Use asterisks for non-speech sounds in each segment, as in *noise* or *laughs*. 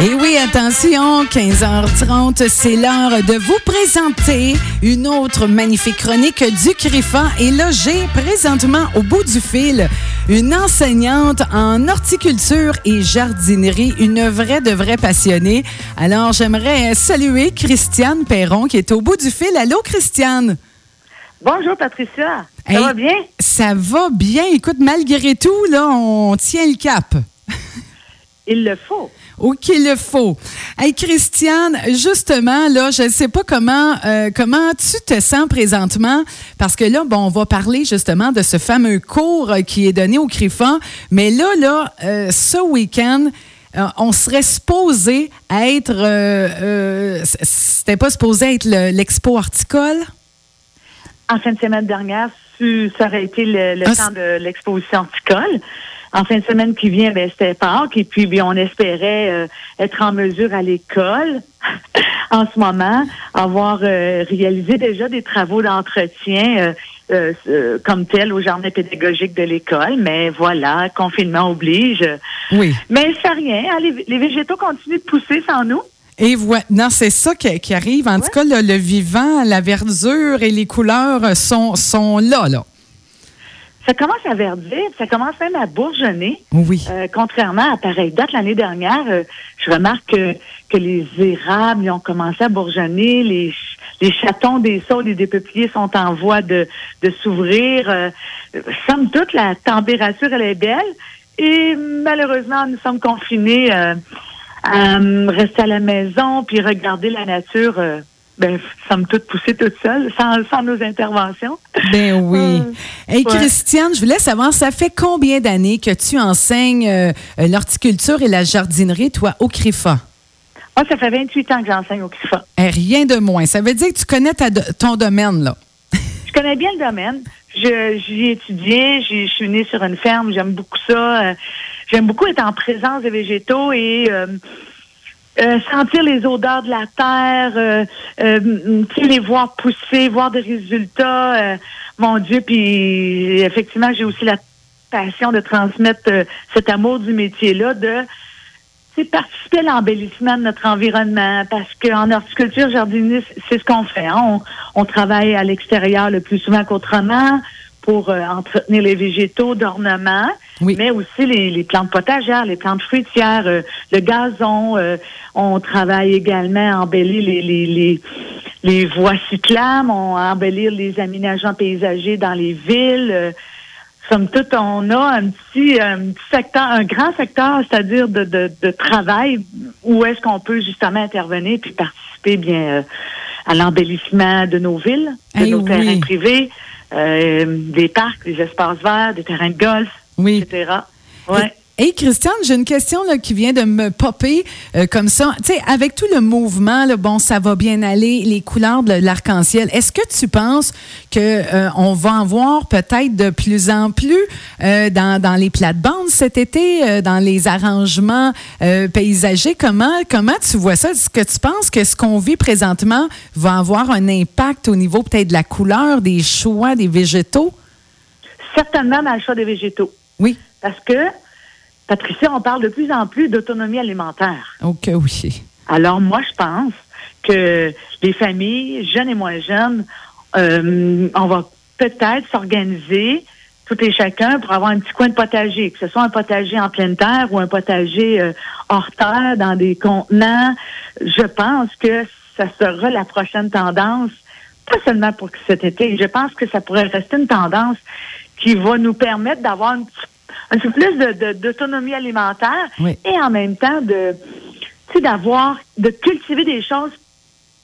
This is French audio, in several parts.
Et oui, attention, 15h30, c'est l'heure de vous présenter une autre magnifique chronique du CRIFA. Et là, j'ai présentement au bout du fil une enseignante en horticulture et jardinerie, une vraie de vraie passionnée. Alors, j'aimerais saluer Christiane Perron qui est au bout du fil. Allô, Christiane? Bonjour, Patricia. Ça va bien? Ça va bien. Écoute, malgré tout, là, on tient le cap. Il le faut. Ou qu'il le faut. Hey Christiane, justement là, je ne sais pas comment euh, comment tu te sens présentement parce que là bon, on va parler justement de ce fameux cours qui est donné au CRIFA, mais là là euh, ce week-end euh, on serait supposé être, c'était pas supposé être l'expo horticole? En fin de semaine dernière, ça aurait été le, ah, temps de l'exposition horticole en fin de semaine qui vient, ben, c'était Pâques. Et puis, bien, on espérait euh, être en mesure à l'école *laughs* en ce moment, avoir euh, réalisé déjà des travaux d'entretien euh, comme tel au jardin pédagogique de l'école. Mais voilà, confinement oblige. Oui. Mais ça rien. Hein, les, végétaux continuent de pousser sans nous. Et voilà, non, c'est ça qui, arrive. En tout cas, le, le, vivant, la verdure et les couleurs sont, sont là, là. Ça commence à verdir, ça commence même à bourgeonner. Oui. Euh, contrairement à pareille date l'année dernière, euh, je remarque que, que les érables ont commencé à bourgeonner, les, les chatons des saules et des peupliers sont en voie de, de s'ouvrir. Euh, somme toute, la température, elle est belle. Et malheureusement, nous sommes confinés euh, à rester à la maison puis regarder la nature ben, me toute poussée toute seule, sans, nos interventions. Ben *laughs* oui. Et euh, Christiane, je voulais savoir, ça fait combien d'années que tu enseignes euh, l'horticulture et la jardinerie, toi, au CRIFA? Moi, ça fait 28 ans que j'enseigne au CRIFA. Eh, rien de moins. Ça veut dire que tu connais ton domaine, là. *laughs* je connais bien le domaine. J'y ai étudié, je suis née sur une ferme, j'aime beaucoup ça. Euh, j'aime beaucoup être en présence des végétaux et euh, sentir les odeurs de la terre, euh, euh les voir pousser, voir des résultats. Euh, mon Dieu, puis effectivement, j'ai aussi la passion de transmettre cet amour du métier-là, de participer à l'embellissement de notre environnement, parce qu'en horticulture jardinier, c'est ce qu'on fait. Hein. On, on, travaille à l'extérieur le plus souvent qu'autrement pour entretenir les végétaux d'ornement mais aussi les, plantes potagères, les plantes fruitières, euh, le gazon. Euh, on travaille également à embellir les, les, les, les voies cyclables, on embellir les aménagements paysagers dans les villes. Euh, somme toute, on a un petit, un secteur, un grand secteur, c'est-à-dire de, de, de, travail où est-ce qu'on peut justement intervenir puis participer bien à l'embellissement de nos villes, de nos terrains privés, des parcs, des espaces verts, des terrains de golf oui. etc. Ouais. Hey Christiane, j'ai une question là, qui vient de me popper euh, comme ça. Tu sais, avec tout le mouvement, là, bon, ça va bien aller, les couleurs de l'arc-en-ciel. Est-ce que tu penses que euh, on va en voir peut-être de plus en plus euh, dans, dans les plates-bandes cet été, dans les arrangements paysagers? Comment comment tu vois ça? Est-ce que tu penses que ce qu'on vit présentement va avoir un impact au niveau peut-être de la couleur, des choix des végétaux? Certainement dans le choix des végétaux. Oui. Parce que, Patricia, on parle de plus en plus d'autonomie alimentaire. OK, oui. Alors, moi, je pense que les familles, jeunes et moins jeunes, euh, on va peut-être s'organiser tout et chacun pour avoir un petit coin de potager, que ce soit un potager en pleine terre ou un potager euh, hors terre dans des contenants. Je pense que ça sera la prochaine tendance, pas seulement pour cet été. Je pense que ça pourrait rester une tendance qui va nous permettre d'avoir un, peu plus d'autonomie de, alimentaire et en même temps de d'avoir de cultiver des choses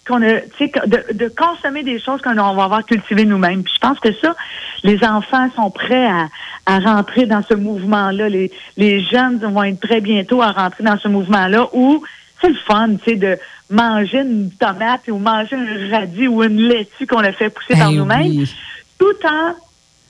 qu'on a de, de consommer des choses qu'on va avoir cultivées nous-mêmes. Puis je pense que ça, les enfants sont prêts à, à rentrer dans ce mouvement-là. Les, les jeunes vont être prêts bientôt à rentrer dans ce mouvement-là où c'est le fun, tu sais, de manger une tomate ou manger un radis ou une laitue qu'on a fait pousser par nous-mêmes, tout en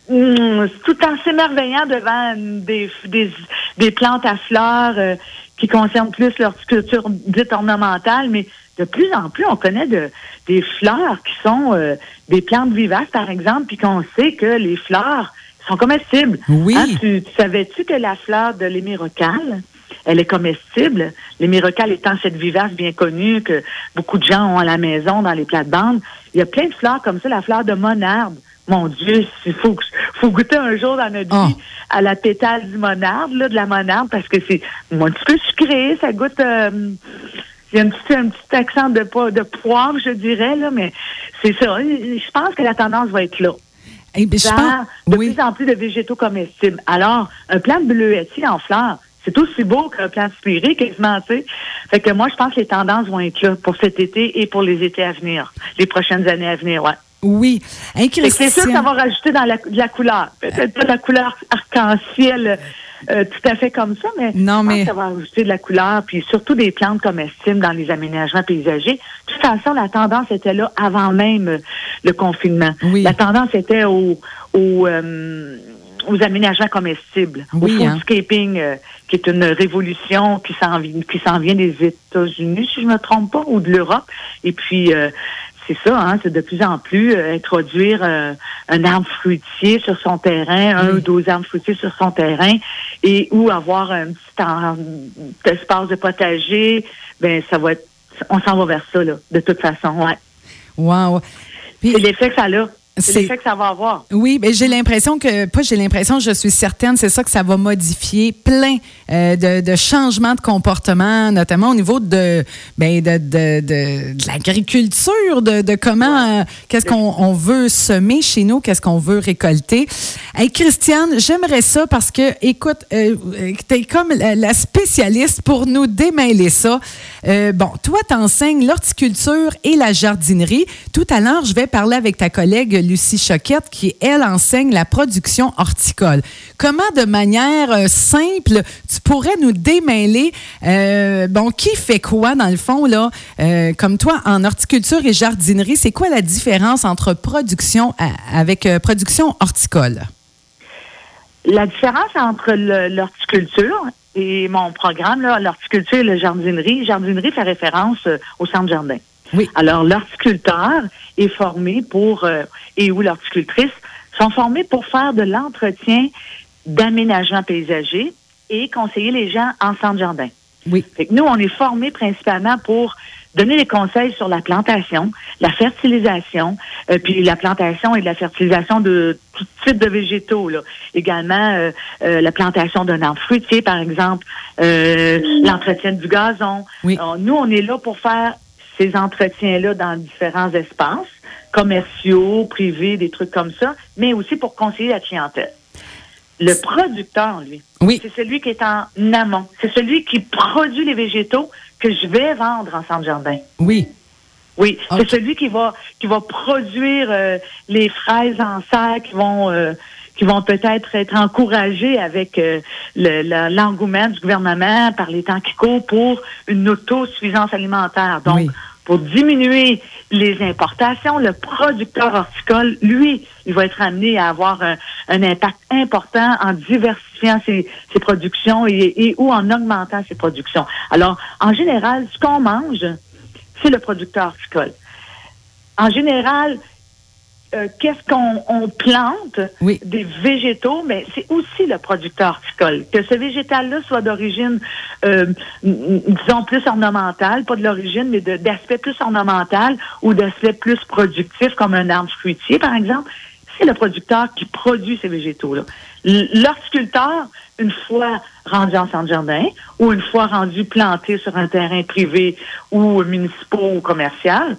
Mmh, tout en s'émerveillant devant des, des, des, plantes à fleurs euh, qui concernent plus l'horticulture dite ornementale, mais de plus en plus, on connaît de, des fleurs qui sont euh, des plantes vivaces, par exemple, puis qu'on sait que les fleurs sont comestibles. Oui. Hein, tu, savais-tu que la fleur de l'émirocale elle est comestible? Les mirocales étant cette vivace bien connue que beaucoup de gens ont à la maison dans les plates-bandes. Il y a plein de fleurs comme ça, la fleur de monarde. Mon Dieu, il faut, faut goûter un jour dans notre Oh. vie à la pétale du monarde, là, de la monarde, parce que c'est un petit peu sucré, ça goûte... euh, il y a un petit, un petit accent de, de poivre, je dirais, là, mais c'est ça. Je pense que la tendance va être là. Eh bien, je Vers pense- de oui. plus en plus de végétaux comestibles. Alors, un plant de bleuetier en fleurs, c'est aussi beau qu'un plant de spiré, quasiment, tu sais. Fait que moi, je pense que les tendances vont être là pour cet été et pour les étés à venir, les prochaines années à venir, ouais. Oui. Hey, C'est sûr que ça va rajouter dans la, de la couleur. Peut-être pas de la couleur arc-en-ciel euh, tout à fait comme ça, mais Non, je pense mais- que ça va rajouter de la couleur, puis surtout des plantes comestibles dans les aménagements paysagers. De toute façon, la tendance était là avant même euh, le confinement. Oui. La tendance était au, au, euh, aux aménagements comestibles, Oui, au hein. foodscaping, euh, qui est une révolution qui s'en vi- qui s'en vient des États-Unis, si je me trompe pas, ou de l'Europe. Et puis, euh, c'est ça, hein, c'est de plus en plus euh, introduire euh, un arbre fruitier sur son terrain, un ou deux arbres fruitiers sur son terrain, et ou avoir un petit en- espace de potager. Ben, ça va être, on s'en va vers ça, là, de toute façon, ouais. Wow. Puis- C'est l'effet que ça a. C'est l'effet que ça va avoir. Oui, mais j'ai l'impression que, pas j'ai l'impression, je suis certaine, c'est ça que ça va modifier plein euh, de, de changements de comportement, notamment au niveau de, ben, de, de, de, l'agriculture, de, de comment, euh, qu'est-ce qu'on on veut semer chez nous, qu'est-ce qu'on veut récolter. Hey, Christiane, j'aimerais ça parce que, écoute, euh, tu es comme la, spécialiste pour nous démêler ça. Euh, bon, toi, tu enseignes l'horticulture et la jardinerie. Tout à l'heure, je vais parler avec ta collègue Lucie Choquette qui, elle, enseigne la production horticole. Comment, de manière euh, simple, tu pourrais nous démêler, euh, bon, qui fait quoi, dans le fond, là, euh, comme toi, en horticulture et jardinerie, c'est quoi la différence entre production avec production horticole? La différence entre l'horticulture et mon programme, l'horticulture et la jardinerie, jardinerie fait référence au centre jardin. Oui. Alors, l'horticulteur est formé pour, euh, et ou l'horticultrice, sont formés pour faire de l'entretien d'aménagement paysager et conseiller les gens en centre jardin. Oui. Fait que nous, on est formés principalement pour donner des conseils sur la plantation, la fertilisation, euh, puis la plantation et la fertilisation de tout type de végétaux. Là. Également, euh, euh, la plantation d'un arbre fruitier, par exemple, l'entretien du gazon. Oui. Nous, on est là pour faire ces entretiens-là dans différents espaces, commerciaux, privés, des trucs comme ça, mais aussi pour conseiller la clientèle. Le producteur, lui, Oui. c'est celui qui est en amont. C'est celui qui produit les végétaux que je vais vendre en centre jardin. Oui. Oui, c'est celui qui va qui va produire euh, les fraises en serre qui vont euh, qui vont peut-être être encouragées avec euh, le- l'engouement du gouvernement par les temps qui courent pour une autosuffisance alimentaire. Donc, Oui. pour diminuer les importations, le producteur horticole, lui, il va être amené à avoir un, un impact important en diversifiant ses, ses productions et, et ou en augmentant ses productions. Alors, en général, ce qu'on mange, c'est le producteur horticole. En général, euh, qu'est-ce qu'on on plante Oui. des végétaux, mais c'est aussi le producteur horticole. Que ce végétal-là soit d'origine, euh, disons, plus ornementale, pas de l'origine, mais d'aspect plus ornemental ou d'aspect plus productif, comme un arbre fruitier, par exemple, c'est le producteur qui produit ces végétaux-là. L'horticulteur, une fois rendu en centre jardin ou une fois rendu planté sur un terrain privé ou municipal ou commercial,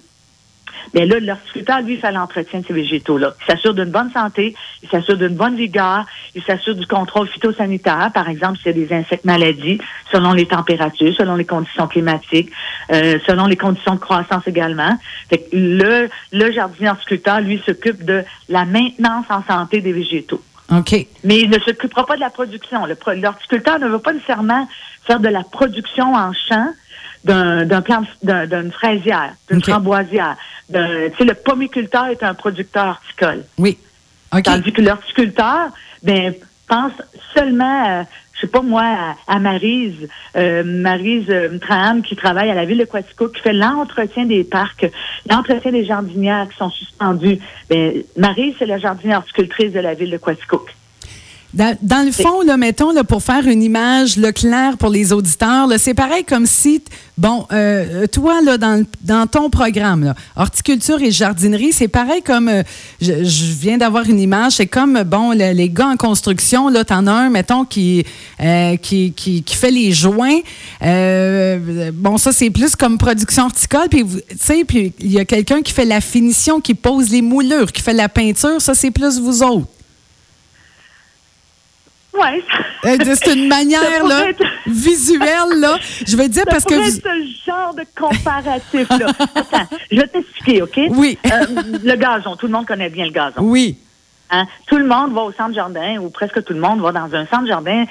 mais là, l'horticulteur, lui, fait l'entretien de ces végétaux-là. Il s'assure d'une bonne santé, il s'assure d'une bonne vigueur, il s'assure du contrôle phytosanitaire, par exemple, s'il y a des insectes maladies, selon les températures, selon les conditions climatiques, euh, selon les conditions de croissance également. Fait que le, le jardinier horticulteur, lui, s'occupe de la maintenance en santé des végétaux. OK. Mais il ne s'occupera pas de la production. L'horticulteur ne veut pas nécessairement faire de la production en champ d'un d'un- d'une fraisière, d'une OK. framboisière. d'un- Tu sais, le pomiculteur est un producteur horticole. Oui. OK. Tandis que l'horticulteur, ben, pense seulement, à, je sais pas moi, à, à Marise, euh, Marise euh, Traham, qui travaille à la ville de Quatico, qui fait l'entretien des parcs, l'entretien des jardinières qui sont suspendues. Ben, Marise, c'est la jardinière horticultrice de la ville de Quatico. Dans, le fond, là, mettons, là, pour faire une image là, claire pour les auditeurs, c'est pareil comme si, bon, euh, toi, dans, ton programme, horticulture et jardinerie, c'est pareil comme, euh, je, viens d'avoir une image, c'est comme, bon, les gars en construction, là, t'en as un, mettons, qui, euh, qui, qui, qui, fait les joints. bon, ça, c'est plus comme production horticole, puis, tu sais, puis il y a quelqu'un qui fait la finition, qui pose les moulures, qui fait la peinture, ça, c'est plus vous autres. Oui. Euh, c'est *laughs* une manière là, visuelle, là. Je vais dire parce que. Vous... ce genre de comparatif-là. *laughs* Attends, je vais t'expliquer, OK? Oui. Euh, le gazon, tout le monde connaît bien le gazon. Oui. Hein? Tout le monde va au centre jardin, ou presque tout le monde va dans un centre jardin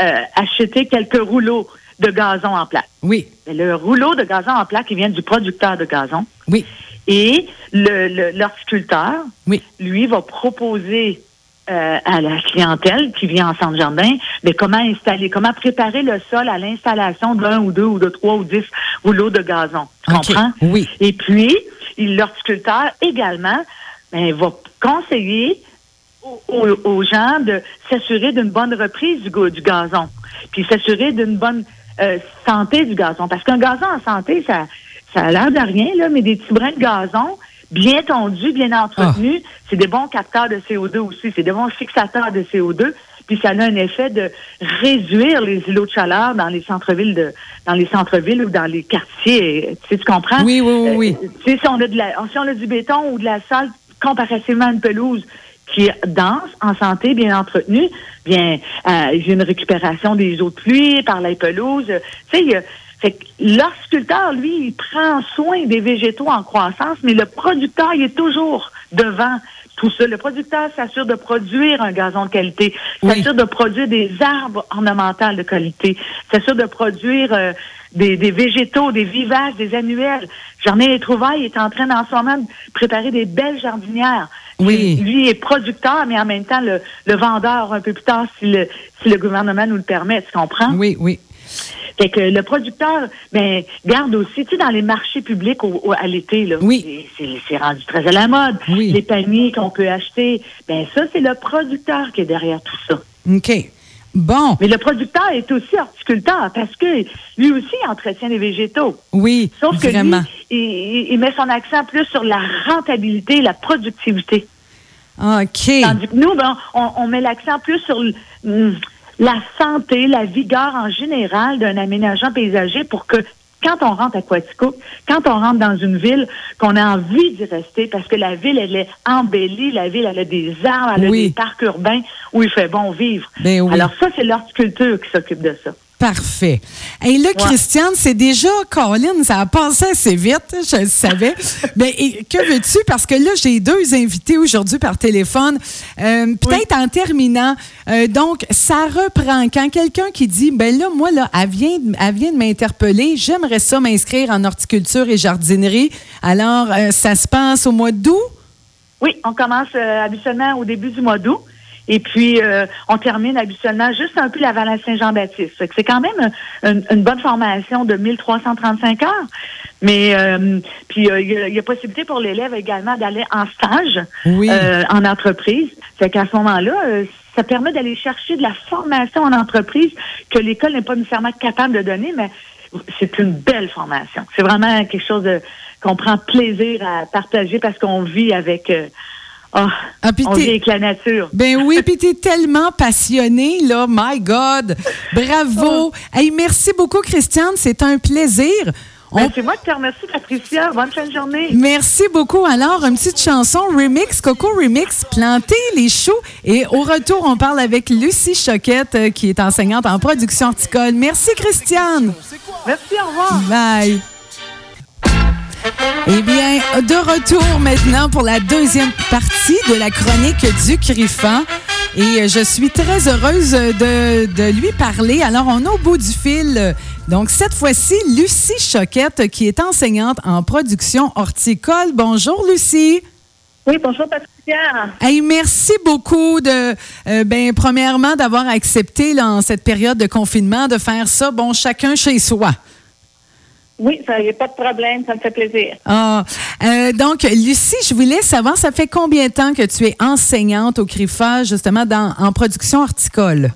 euh, acheter quelques rouleaux de gazon en plaque. Oui. le rouleau de gazon en plaque, il vient du producteur de gazon. Oui. Et l'horticulteur, le, oui. lui, va proposer euh, à la clientèle qui vient en centre jardin, mais comment installer, comment préparer le sol à l'installation d'un ou deux ou de trois ou dix rouleaux de gazon. Tu comprends? Oui. Et puis, l'horticulteur également ben, va conseiller aux, gens de s'assurer d'une bonne reprise du, du gazon, puis s'assurer d'une bonne euh, santé du gazon. Parce qu'un gazon en santé, ça, ça a l'air de rien, là, mais des petits brins de gazon, bien tondus, bien entretenus, ah. c'est des bons capteurs de CO2 aussi, c'est des bons fixateurs de CO2, puis ça a un effet de réduire les îlots de chaleur dans les centres-villes de dans les centres-villes ou dans les quartiers, tu, sais, tu comprends? Oui, oui, oui. Euh, tu sais, si on a de la si on a du béton ou de la salle comparativement à une pelouse qui est dense, en santé, bien entretenue, bien euh, il y a une récupération des eaux de pluie par la pelouse, tu sais, fait que l'horticulteur, lui, il prend soin des végétaux en croissance, mais le producteur, il est toujours devant tout ça. Le producteur s'assure de produire un gazon de qualité, s'assure de produire des arbres ornementaux de qualité, s'assure de produire euh, des, végétaux, des vivaces, des annuels. Jardin les Trouvailles est en train en ce moment de préparer des belles jardinières. Oui. Lui est producteur, mais en même temps le, le vendeur un peu plus tard si le, si le gouvernement nous le permet. Tu comprends? Oui, oui. Fait que le producteur, ben, garde aussi, tu sais, dans les marchés publics à l'été, là. Oui. C'est rendu très à la mode. Oui. Les paniers qu'on peut acheter. Ben, ça, c'est le producteur qui est derrière tout ça. OK. Bon. Mais le producteur est aussi horticulteur parce que lui aussi entretient les végétaux. Oui, Sauf que vraiment. Lui, il, met son accent plus sur la rentabilité la productivité. OK. Tandis que nous, ben, on, met l'accent plus sur hmm, la santé, la vigueur en général d'un aménagement paysager pour que quand on rentre à Quatico, quand on rentre dans une ville, qu'on a envie d'y rester parce que la ville, elle est embellie, la ville, elle a des arbres, elle a des parcs urbains où il fait bon vivre. Ben Alors ça, c'est l'horticulture qui s'occupe de ça. Parfait. Et là, Christiane, c'est déjà, Colin, ça a passé assez vite, je le savais. *laughs* Mais que veux-tu? Parce que là, j'ai deux invités aujourd'hui par téléphone. Euh, peut-être en terminant, euh, donc, ça reprend. Quand quelqu'un qui dit, ben là, moi, là, elle vient, elle vient de m'interpeller, j'aimerais ça m'inscrire en horticulture et jardinerie. Alors, euh, ça se passe au mois d'août? Oui, on commence habituellement au début du mois d'août. Et puis, euh, on termine habituellement juste un peu la à Saint-Jean-Baptiste. C'est quand même une, bonne formation de 1335 heures. Mais euh, puis euh, il y, a possibilité pour l'élève également d'aller en stage en entreprise. Fait qu'à ce moment-là, ça permet d'aller chercher de la formation en entreprise que l'école n'est pas nécessairement capable de donner, mais c'est une belle formation. C'est vraiment quelque chose qu'on prend plaisir à partager parce qu'on vit avec Oh, ah, on vit avec la nature. Ben oui, *laughs* puis t'es tellement passionné, là. My God. Bravo. Ah. Hey, merci beaucoup, Christiane. C'est un plaisir. Ben, C'est moi qui te remercie, Patricia. Bonne fin de journée. Merci beaucoup. Alors, une petite chanson remix, Coco Remix, planter les choux. Et au retour, on parle avec Lucie Choquette, euh, qui est enseignante en production horticole. Merci, Christiane. Merci, au revoir. Bye. Eh bien, de retour maintenant pour la deuxième partie de la chronique du Griffon. Et je suis très heureuse de, lui parler. Alors, on est au bout du fil. Donc, cette fois-ci, Lucie Choquette, qui est enseignante en production horticole. Bonjour, Lucie. Oui, bonjour, Patricia. Hey, merci beaucoup de, euh, ben, premièrement, d'avoir accepté, là, en cette période de confinement, de faire ça, bon, chacun chez soi. Oui, ça n'y a pas de problème, ça me fait plaisir. Ah, Euh, donc, Lucie, je voulais savoir, ça fait combien de temps que tu es enseignante au CRIFA, justement, dans, en production horticole?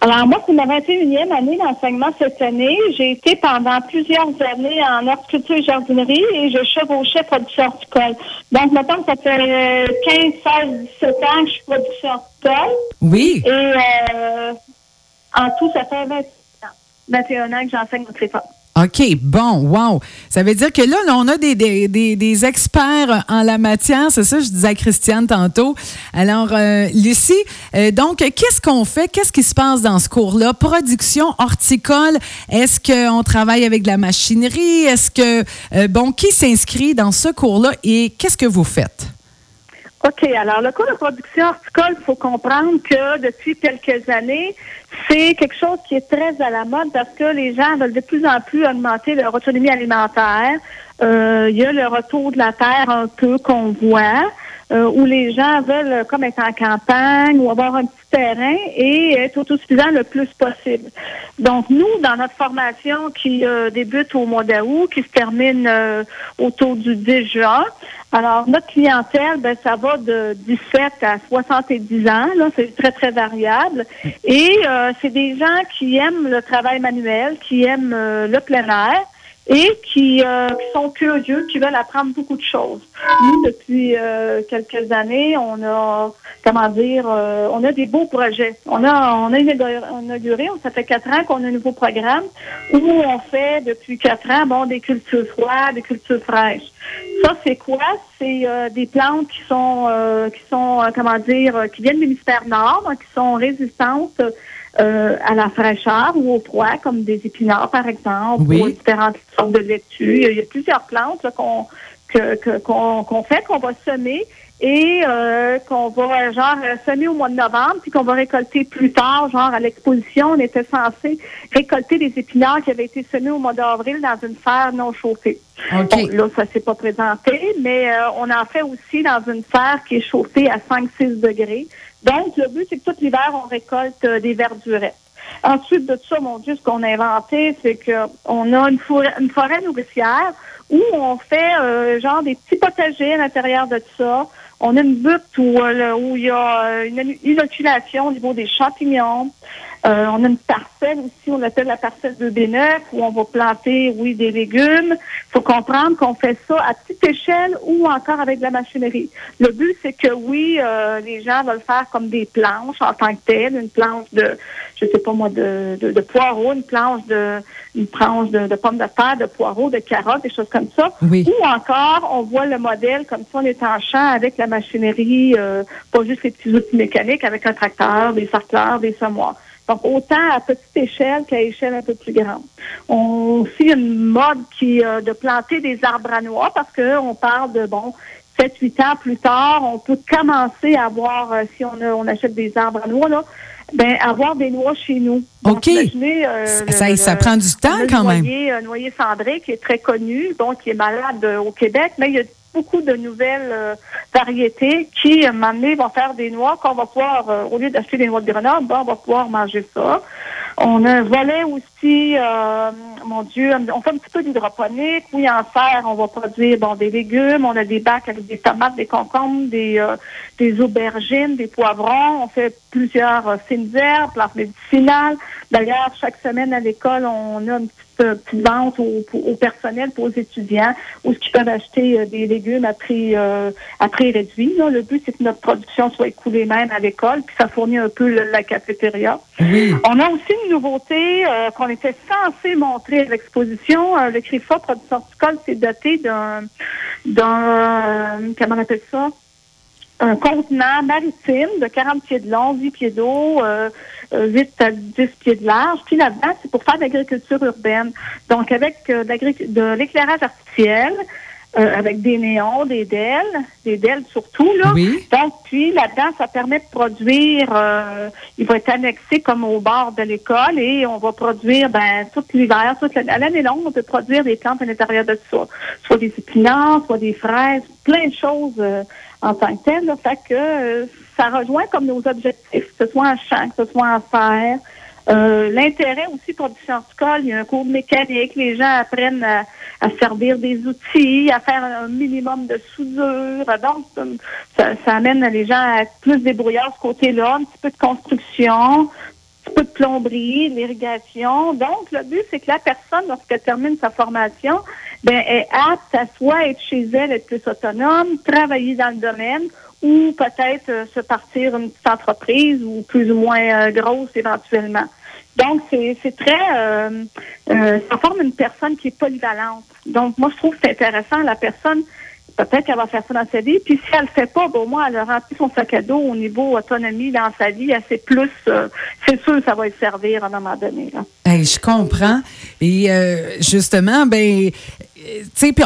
Alors, moi, c'est ma 21e année d'enseignement cette année. J'ai été pendant plusieurs années en horticulture et jardinerie et je chevauchais production horticole. Donc, maintenant, ça fait 15, 16, 17 ans que je suis production horticole. Oui. Et euh, en tout, ça fait 21 ans que j'enseigne au CRIFA. OK, bon, wow. Ça veut dire que là, on a des, des, des, experts en la matière, c'est ça, je disais à Christiane tantôt. Alors, euh, Lucie, euh, donc, qu'est-ce qu'on fait? Qu'est-ce qui se passe dans ce cours-là? Production horticole, est-ce qu'on travaille avec de la machinerie? Est-ce que, euh, bon, qui s'inscrit dans ce cours-là et qu'est-ce que vous faites? OK. Alors, le cours de production horticole, il faut comprendre que depuis quelques années, c'est quelque chose qui est très à la mode parce que les gens veulent de plus en plus augmenter leur autonomie alimentaire. Euh, il y a le retour de la terre un peu qu'on voit. Euh, où les gens veulent euh, comme être en campagne ou avoir un petit terrain et être autosuffisant le plus possible. Donc, nous, dans notre formation qui euh, débute au mois d'août, qui se termine autour du 10 juin, alors notre clientèle, ben, ça va de 17 à 70 ans, là, c'est très, très variable. Et c'est des gens qui aiment le travail manuel, qui aiment le plein air et qui, euh, qui, sont curieux, qui veulent apprendre beaucoup de choses. Nous, depuis euh, quelques années, on a, comment dire, euh, on a des beaux projets. On a, on a inauguré, ça fait quatre ans qu'on a un nouveau programme où on fait depuis quatre ans, bon, des cultures froides, des cultures fraîches. Ça, c'est quoi? C'est des plantes qui sont, qui sont, comment dire, qui viennent du l'hémisphère nord, qui sont résistantes euh, à la fraîcheur ou au froid, comme des épinards, par exemple, ou différentes sortes de laitues. Il y a plusieurs plantes qu'on qu'on fait, qu'on va semer et euh, qu'on va genre semer au mois de novembre, puis qu'on va récolter plus tard, genre à l'exposition, on était censé récolter des épinards qui avaient été semés au mois d'avril dans une serre non chauffée. Okay. là, ça s'est pas présenté, mais euh, on en fait aussi dans une serre qui est chauffée à 5-6 degrés. Donc, le but, c'est que tout l'hiver, on récolte euh, des verdurettes. Ensuite de ça, mon Dieu, ce qu'on a inventé, c'est qu'on a une forêt, une forêt nourricière où on fait euh, genre des petits potagers à l'intérieur de ça. On a une butte où, euh, il y a une inoculation au niveau des champignons. Euh, on a une parcelle aussi, on l'appelle la parcelle de B9, où on va planter, oui, des légumes. Il faut comprendre qu'on fait ça à petite échelle ou encore avec de la machinerie. Le but, c'est que oui, euh, les gens veulent faire comme des planches en tant que telles, une planche de, je sais pas moi, de, de, poireaux, une planche de, une planche de, pommes de terre, de poireaux, de carottes, des choses comme ça. Oui. Ou encore, on voit le modèle comme ça, on est en champ avec la machinerie, euh, pas juste les petits outils mécaniques, avec un tracteur, des sarcleurs, des semoirs. Donc, autant à petite échelle qu'à échelle un peu plus grande. On aussi une mode qui euh, de planter des arbres à noix parce qu'on parle de, bon, 7-8 ans plus tard, on peut commencer à avoir, euh, si on, on achète des arbres à noix, là, ben, avoir des noix chez nous. OK. Euh, ça, ça, prend du temps quand même. Un noyer cendré qui est très connu, donc qui est malade au Québec, mais il y a beaucoup de nouvelles euh, variétés qui, à un moment donné, vont faire des noix qu'on va pouvoir, euh, au lieu d'acheter des noix de Grenoble, ben, on va pouvoir manger ça. On a un volet aussi, euh, mon Dieu, on fait un petit peu d'hydroponique. Oui, en serre, on va produire bon des légumes. On a des bacs avec des tomates, des concombres, des, des aubergines, des poivrons. On fait plusieurs fines herbes, plantes médicinales. D'ailleurs, chaque semaine à l'école, on a une petite euh, petite vente au, au, personnel, pour aux étudiants, où ce peuvent acheter euh, des légumes à prix, euh, à prix réduit. Le but, c'est que notre production soit écoulée même à l'école, puis ça fournit un peu la cafétéria. On a aussi une nouveauté qu'on était censé montrer à l'exposition. le CRIFA Production Horticole, c'est doté d'un, d'un, comment on appelle ça? Un contenant maritime de 40 pieds de long, 10 pieds d'eau, euh, 8 à 10 pieds de large. Puis là-dedans, c'est pour faire de l'agriculture urbaine. Donc, avec euh, de l'éclairage artificiel, euh, avec des néons, des DEL, des DEL surtout, là. Oui. Donc, puis là-dedans, ça permet de produire, euh, il va être annexé comme au bord de l'école et on va produire, ben, tout l'hiver, toute l'année longue, on peut produire des plantes à l'intérieur de ça. Soit des épinards, soit des fraises, plein de choses en tant que tel. Là, fait que euh, ça rejoint comme nos objectifs, que ce soit en champ, que ce soit en fer. Euh, l'intérêt aussi pour du horticole, il y a un cours de mécanique, les gens apprennent à, à servir des outils, à faire un minimum de soudure. Donc, ça, ça amène les gens à plus débrouillards de ce côté-là, un petit peu de construction, un peu de plomberie, l'irrigation. Donc, le but, c'est que la personne, lorsqu'elle termine sa formation, ben, est apte à soit être chez elle, être plus autonome, travailler dans le domaine ou peut-être euh, se partir une petite entreprise ou plus ou moins euh, grosse éventuellement. Donc, c'est très... Euh, ça forme une personne qui est polyvalente. Donc, moi, je trouve que c'est intéressant. La personne peut-être qu'elle va faire ça dans sa vie. Puis si elle le fait pas, bon, moi, elle remplit son sac à dos au niveau autonomie dans sa vie. assez plus, euh, c'est sûr que ça va lui servir à un moment donné. Je comprends. Et justement, ben,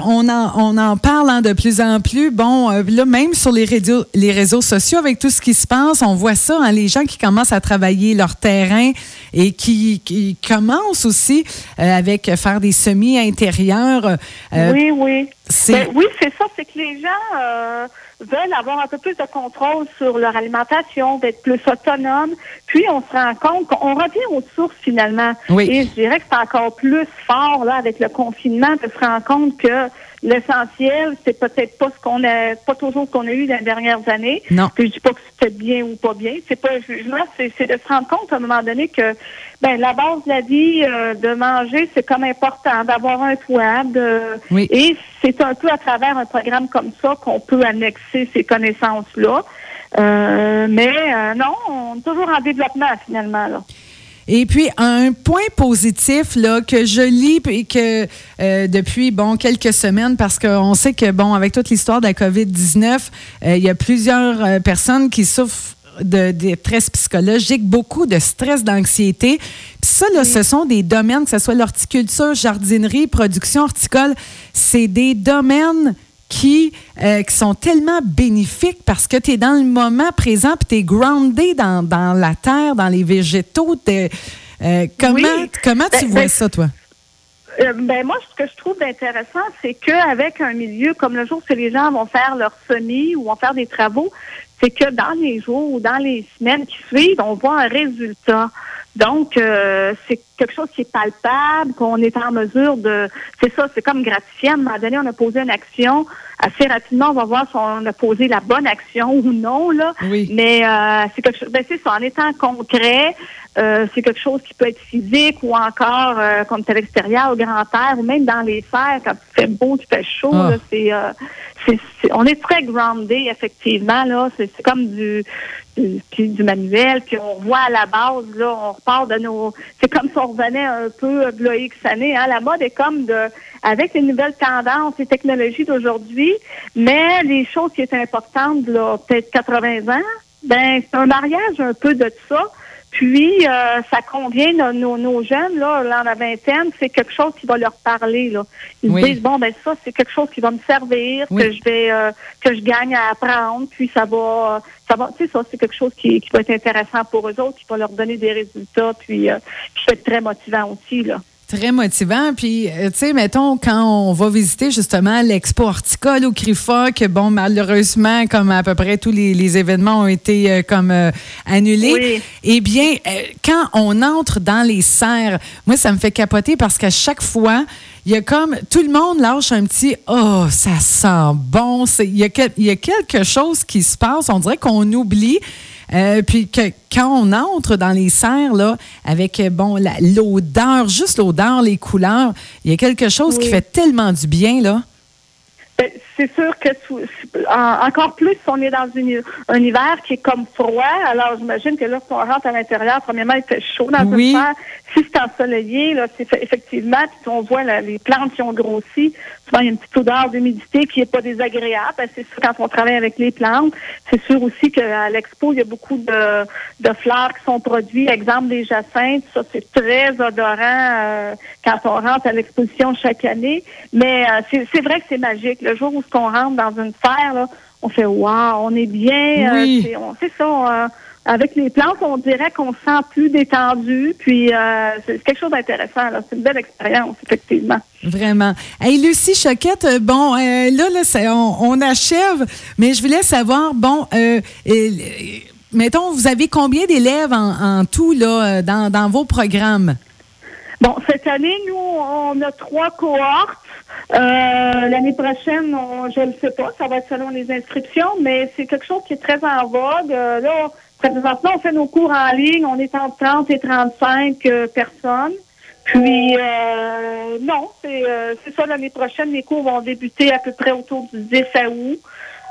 on en, on en parle hein, de plus en plus. Bon, euh, là, même sur les réseaux, les réseaux sociaux, avec tout ce qui se passe, on voit ça, hein, les gens qui commencent à travailler leur terrain et qui, qui commencent aussi avec faire des semis intérieurs. oui, oui. Ben, oui, c'est ça, c'est que les gens euh, veulent avoir un peu plus de contrôle sur leur alimentation, d'être plus autonomes. Puis on se rend compte qu'on revient aux sources finalement. Et je dirais que c'est encore plus fort là avec le confinement de se rendre compte que l'essentiel, c'est peut-être pas ce qu'on a, pas toujours ce qu'on a eu dans les dernières années. Non. Puis je dis pas que c'était bien ou pas bien. C'est pas un jugement, c'est, de se rendre compte à un moment donné que ben la base de la vie, euh, de manger, c'est comme important, d'avoir un toit, de et c'est un peu à travers un programme comme ça qu'on peut annexer ces connaissances-là. Euh, mais euh, non, on est toujours en développement finalement. Là. Et puis, un point positif là, que je lis et que euh, depuis bon quelques semaines, parce qu'on sait que, bon, avec toute l'histoire de la COVID-19, euh, il y a plusieurs euh, personnes qui souffrent de détresse psychologique, beaucoup de stress, d'anxiété. Puis ça, là, ce sont des domaines, que ce soit l'horticulture, jardinerie, production horticole, c'est des domaines qui, euh, qui sont tellement bénéfiques parce que tu es dans le moment présent puis tu es groundé dans, dans, la terre, dans les végétaux. Euh, comment comment tu ben, vois ben, ça, toi? Euh, ben moi, ce que je trouve intéressant, c'est qu'avec un milieu comme le jour que les gens vont faire leur semis ou vont faire des travaux, c'est que dans les jours ou dans les semaines qui suivent, on voit un résultat. Donc, euh, c'est quelque chose qui est palpable, qu'on est en mesure de... C'est ça, c'est comme gratifiant. À un moment donné, on a posé une action. Assez rapidement, on va voir si on a posé la bonne action ou non. Là. Oui. Mais euh, c'est quelque chose... Ben, c'est ça, en étant concret, euh, c'est quelque chose qui peut être physique ou encore euh, comme à l'extérieur, au grand air, ou même dans les serres, quand il fait beau, il fait chaud. Ah. c'est, c'est, on est très groundé, effectivement. Là, c'est, comme du, du, du manuel, puis on voit à la base, là, on repart de nos... C'est comme si on revenait un peu à X années. Hein? La mode est comme de... Avec les nouvelles tendances et technologies d'aujourd'hui, mais les choses qui étaient importantes, là, peut-être 80 ans, ben c'est un mariage un peu de ça. Puis, euh, ça convient nos, nos, jeunes, là, dans la vingtaine, c'est quelque chose qui va leur parler. Là. Ils disent, bon, ben ça, c'est quelque chose qui va me servir, que je vais, euh, que je gagne à apprendre, puis ça va, ça va, tu sais, ça, c'est quelque chose qui, qui va être intéressant pour eux autres, qui va leur donner des résultats, puis euh, qui peut être très motivant aussi, là. Très motivant. Puis, euh, tu sais, mettons, quand on va visiter justement l'expo horticole au CRIFA, que bon, malheureusement, comme à peu près tous les, événements ont été euh, comme euh, annulés, eh bien, quand on entre dans les serres, moi, ça me fait capoter parce qu'à chaque fois, il y a comme tout le monde lâche un petit oh ça sent bon il y, a, il y a quelque chose qui se passe on dirait qu'on oublie euh, puis que quand on entre dans les serres, là, avec bon l'odeur, juste l'odeur, les couleurs, il y a quelque chose qui fait tellement du bien, là. C'est sûr que encore plus si on est dans une, un hiver qui est comme froid, alors j'imagine que lorsqu'on rentre à l'intérieur, premièrement, il fait chaud dans oui. une serre. Si c'est ensoleillé, là, c'est effectivement, puis on voit les plantes qui ont grossi, souvent il y a une petite odeur d'humidité qui n'est pas désagréable. C'est sûr quand on travaille avec les plantes. C'est sûr aussi qu'à l'expo, il y a beaucoup de, de fleurs qui sont produites. Exemple des jacinthes, ça c'est très odorant euh, quand on rentre à l'exposition chaque année. Mais euh, c'est vrai que c'est magique. Le jour où on rentre dans une serre, là, on fait waouh, on est bien. Euh, c'est ça. Avec les plantes, on dirait qu'on se sent plus détendu. Puis euh, c'est quelque chose d'intéressant. C'est une belle expérience, effectivement. Vraiment. Hey, Lucie Choquette, euh, bon, là, là on, achève, mais je voulais savoir, bon, mettons, vous avez combien d'élèves en, tout là, dans, vos programmes? Bon, cette année, nous, on a trois cohortes. L'année prochaine, je ne sais pas, ça va être selon les inscriptions, mais c'est quelque chose qui est très en vogue. là, présentement, on fait nos cours en ligne, on est entre 30 et 35 personnes. Puis, euh, non, euh, c'est ça, l'année prochaine, les cours vont débuter à peu près autour du 10 août.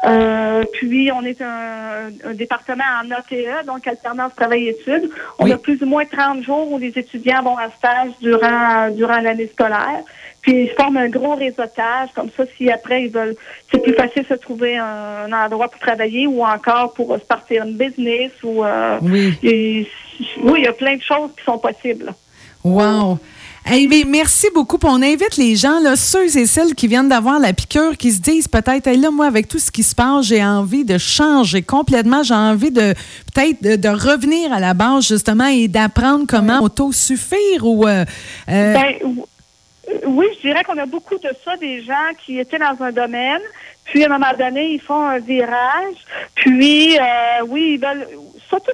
Euh, puis, on est un, département en ATE, donc alternance travail-études. On a plus ou moins 30 jours où les étudiants vont en stage durant, durant l'année scolaire. Puis, ils forment un gros réseautage. Comme ça, si après, ils veulent, c'est plus facile de se trouver un, endroit pour travailler ou encore pour se partir une business ou, oui. oui, il y a plein de choses qui sont possibles. Wow! merci beaucoup. on invite les gens, là, ceux et celles qui viennent d'avoir la piqûre, qui se disent peut-être, là, moi, avec tout ce qui se passe, j'ai envie de changer complètement. J'ai envie de peut-être de, revenir à la base, justement, et d'apprendre comment auto-suffire ou. Euh, euh, ben, oui, je dirais qu'on a beaucoup de ça, des gens qui étaient dans un domaine, puis à un moment donné, ils font un virage, puis, euh, oui, ils veulent surtout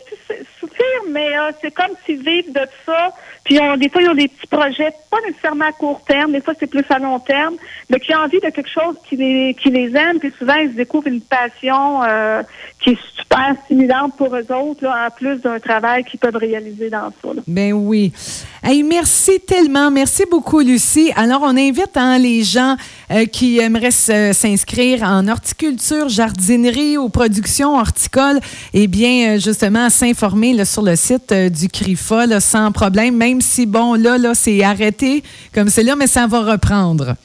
mais c'est comme s'ils vivent de ça puis des fois, ils ont des petits projets, pas nécessairement à court terme, des fois c'est plus à long terme, mais qui ont envie de quelque chose qui les, qui les aime, puis souvent ils découvrent une passion euh, qui est super stimulante pour eux autres, en plus d'un travail qu'ils peuvent réaliser dans ça. Ben oui. Hey, merci tellement. Merci beaucoup, Lucie. Alors, on invite hein, les gens euh, qui aimeraient s'inscrire en horticulture, jardinerie ou production horticole, eh bien, euh, justement, s'informer sur le site du CRIFA sans problème, même si, bon, là, là, c'est arrêté comme c'est là, mais ça va reprendre.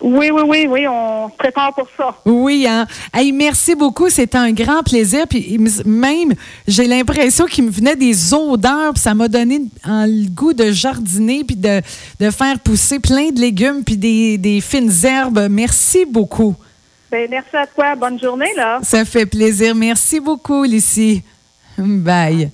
Oui, oui, oui, oui, on se prépare pour ça. Oui, hein. Hey, merci beaucoup, c'est un grand plaisir. Puis même, j'ai l'impression qu'il me venait des odeurs, puis ça m'a donné le goût de jardiner, puis de, faire pousser plein de légumes, puis des, des fines herbes. Merci beaucoup. Bien, merci à toi. Bonne journée, là. Ça fait plaisir. Merci beaucoup, Lucie. Bye.